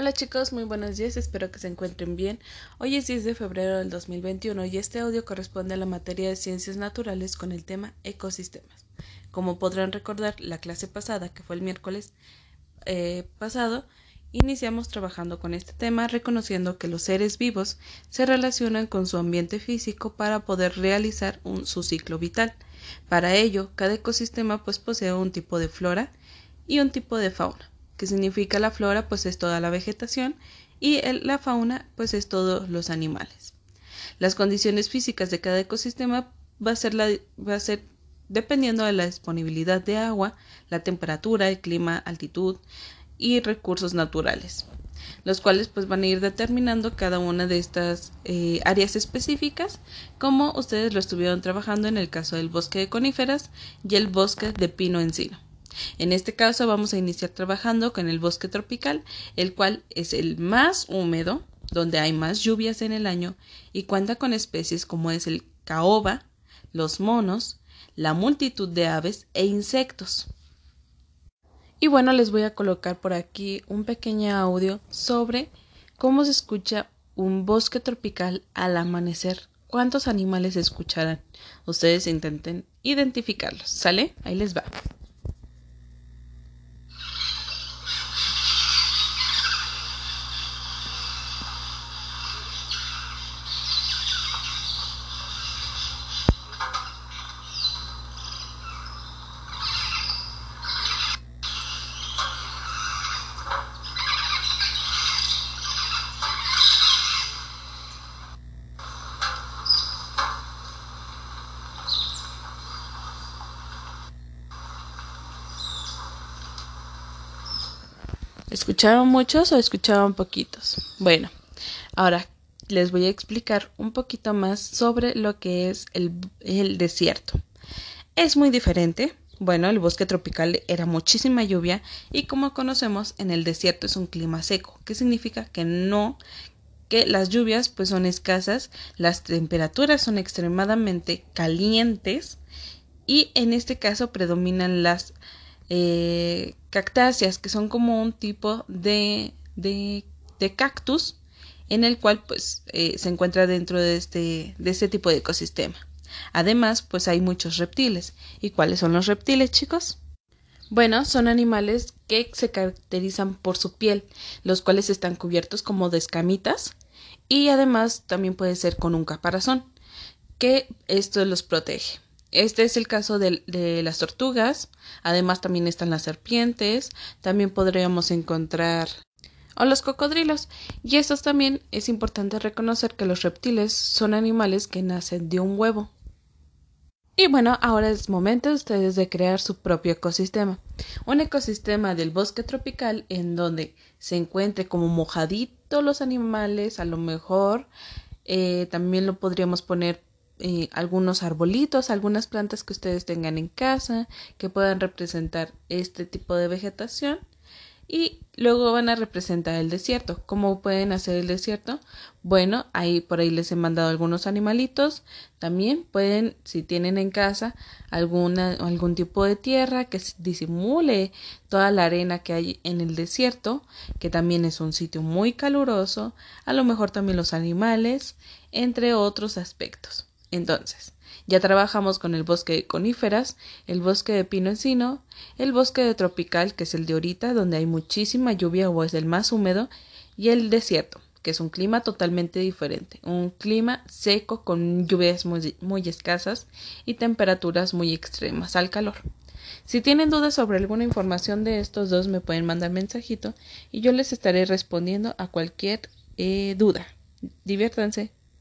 Hola chicos, muy buenos días, espero que se encuentren bien. Hoy es 10 de febrero del 2021 y este audio corresponde a la materia de ciencias naturales con el tema ecosistemas. Como podrán recordar, la clase pasada, que fue el miércoles eh, pasado, iniciamos trabajando con este tema reconociendo que los seres vivos se relacionan con su ambiente físico para poder realizar su ciclo vital. Para ello, cada ecosistema pues posee un tipo de flora y un tipo de fauna que significa la flora, pues es toda la vegetación, y la fauna, pues es todos los animales. Las condiciones físicas de cada ecosistema va a ser, va a ser dependiendo de la disponibilidad de agua, la temperatura, el clima, altitud y recursos naturales, los cuales pues van a ir determinando cada una de estas eh, áreas específicas, como ustedes lo estuvieron trabajando en el caso del bosque de coníferas y el bosque de pino encino. En este caso vamos a iniciar trabajando con el bosque tropical, el cual es el más húmedo, donde hay más lluvias en el año y cuenta con especies como es el caoba, los monos, la multitud de aves e insectos. Y bueno, les voy a colocar por aquí un pequeño audio sobre cómo se escucha un bosque tropical al amanecer. ¿Cuántos animales escucharán? Ustedes intenten identificarlos. ¿Sale? Ahí les va. ¿Escucharon muchos o escucharon poquitos? Bueno, ahora les voy a explicar un poquito más sobre lo que es el, el desierto. Es muy diferente. Bueno, el bosque tropical era muchísima lluvia y como conocemos en el desierto es un clima seco, que significa que no que las lluvias pues son escasas, las temperaturas son extremadamente calientes y en este caso predominan las eh, cactáceas, que son como un tipo de, de, cactus en el cual pues eh, se encuentra dentro de este, de este tipo de ecosistema. Además, pues hay muchos reptiles. ¿Y cuáles son los reptiles, chicos? Bueno, son animales que se caracterizan por su piel, los cuales están cubiertos como de escamitas y además también puede ser con un caparazón, que esto los protege. Este es el caso de, las tortugas, además también están las serpientes, también podríamos encontrar o los cocodrilos. Y estos también es importante reconocer que los reptiles son animales que nacen de un huevo. Y bueno, ahora es momento de ustedes de crear su propio ecosistema. Un ecosistema del bosque tropical en donde se encuentre como mojadito los animales, a lo mejor eh, también lo podríamos poner eh, algunos arbolitos, algunas plantas que ustedes tengan en casa que puedan representar este tipo de vegetación y luego van a representar el desierto. ¿Cómo pueden hacer el desierto? Bueno, ahí por ahí les he mandado algunos animalitos. También pueden, si tienen en casa alguna, algún tipo de tierra que disimule toda la arena que hay en el desierto, que también es un sitio muy caluroso, a lo mejor también los animales, entre otros aspectos. Entonces, ya trabajamos con el bosque de coníferas, el bosque de pino encino, el bosque de tropical, que es el de ahorita, donde hay muchísima lluvia o es el más húmedo, y el desierto, que es un clima totalmente diferente, un clima seco con lluvias muy, escasas y temperaturas muy extremas al calor. Si tienen dudas sobre alguna información de estos dos, me pueden mandar mensajito y yo les estaré respondiendo a cualquier eh, duda. Diviértanse.